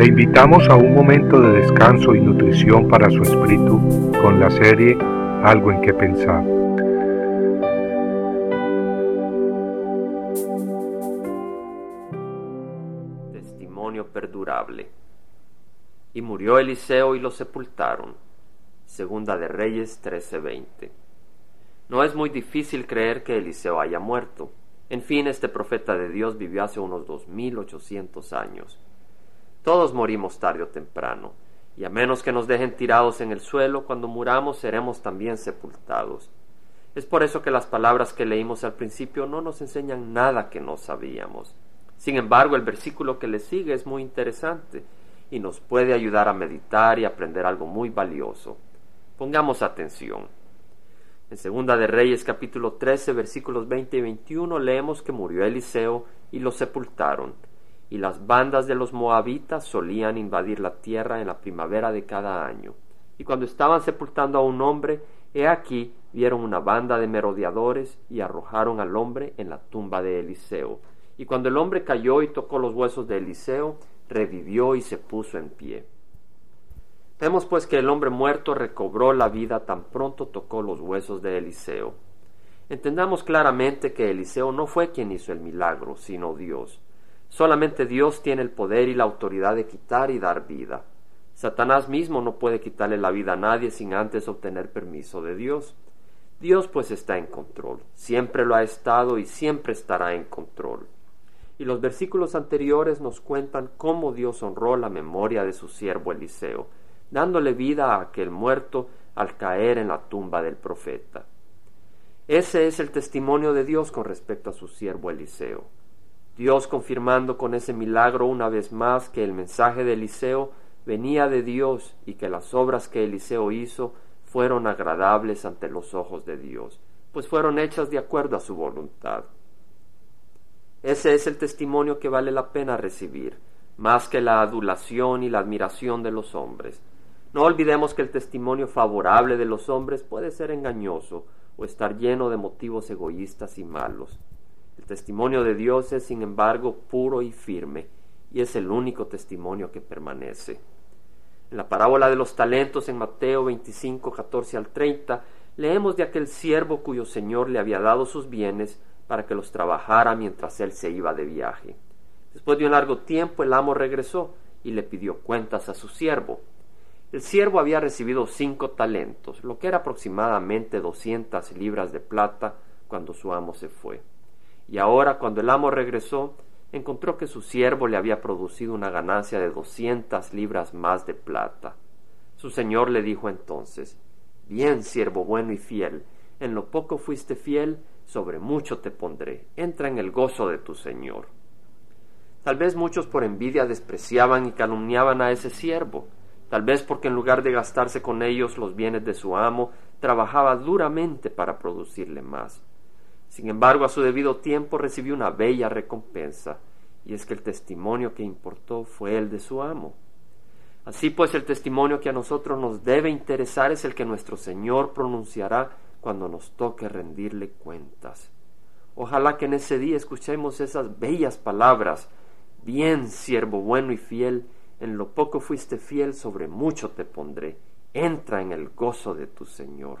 Le invitamos a un momento de descanso y nutrición para su espíritu con la serie Algo en que pensar. Testimonio perdurable. Y murió Eliseo y lo sepultaron. Segunda de Reyes 13:20. No es muy difícil creer que Eliseo haya muerto. En fin, este profeta de Dios vivió hace unos 2800 años. Todos morimos tarde o temprano, y a menos que nos dejen tirados en el suelo, cuando muramos seremos también sepultados. Es por eso que las palabras que leímos al principio no nos enseñan nada que no sabíamos. Sin embargo, el versículo que le sigue es muy interesante y nos puede ayudar a meditar y aprender algo muy valioso. Pongamos atención. En Segunda de Reyes capítulo 13 versículos 20 y 21 leemos que murió Eliseo y lo sepultaron y las bandas de los moabitas solían invadir la tierra en la primavera de cada año. Y cuando estaban sepultando a un hombre, he aquí vieron una banda de merodeadores y arrojaron al hombre en la tumba de Eliseo. Y cuando el hombre cayó y tocó los huesos de Eliseo, revivió y se puso en pie. Vemos pues que el hombre muerto recobró la vida tan pronto tocó los huesos de Eliseo. Entendamos claramente que Eliseo no fue quien hizo el milagro, sino Dios. Solamente Dios tiene el poder y la autoridad de quitar y dar vida. Satanás mismo no puede quitarle la vida a nadie sin antes obtener permiso de Dios. Dios pues está en control, siempre lo ha estado y siempre estará en control. Y los versículos anteriores nos cuentan cómo Dios honró la memoria de su siervo Eliseo, dándole vida a aquel muerto al caer en la tumba del profeta. Ese es el testimonio de Dios con respecto a su siervo Eliseo. Dios confirmando con ese milagro una vez más que el mensaje de Eliseo venía de Dios y que las obras que Eliseo hizo fueron agradables ante los ojos de Dios, pues fueron hechas de acuerdo a su voluntad. Ese es el testimonio que vale la pena recibir, más que la adulación y la admiración de los hombres. No olvidemos que el testimonio favorable de los hombres puede ser engañoso o estar lleno de motivos egoístas y malos. Testimonio de Dios es, sin embargo, puro y firme, y es el único testimonio que permanece. En la parábola de los talentos en Mateo 25, 14 al 30, leemos de aquel siervo cuyo Señor le había dado sus bienes para que los trabajara mientras él se iba de viaje. Después de un largo tiempo el amo regresó y le pidió cuentas a su siervo. El siervo había recibido cinco talentos, lo que era aproximadamente doscientas libras de plata cuando su amo se fue. Y ahora, cuando el amo regresó, encontró que su siervo le había producido una ganancia de doscientas libras más de plata. Su señor le dijo entonces Bien, siervo bueno y fiel, en lo poco fuiste fiel, sobre mucho te pondré. Entra en el gozo de tu señor. Tal vez muchos por envidia despreciaban y calumniaban a ese siervo, tal vez porque en lugar de gastarse con ellos los bienes de su amo, trabajaba duramente para producirle más. Sin embargo, a su debido tiempo recibió una bella recompensa, y es que el testimonio que importó fue el de su amo. Así pues, el testimonio que a nosotros nos debe interesar es el que nuestro Señor pronunciará cuando nos toque rendirle cuentas. Ojalá que en ese día escuchemos esas bellas palabras. Bien, siervo bueno y fiel, en lo poco fuiste fiel, sobre mucho te pondré. Entra en el gozo de tu Señor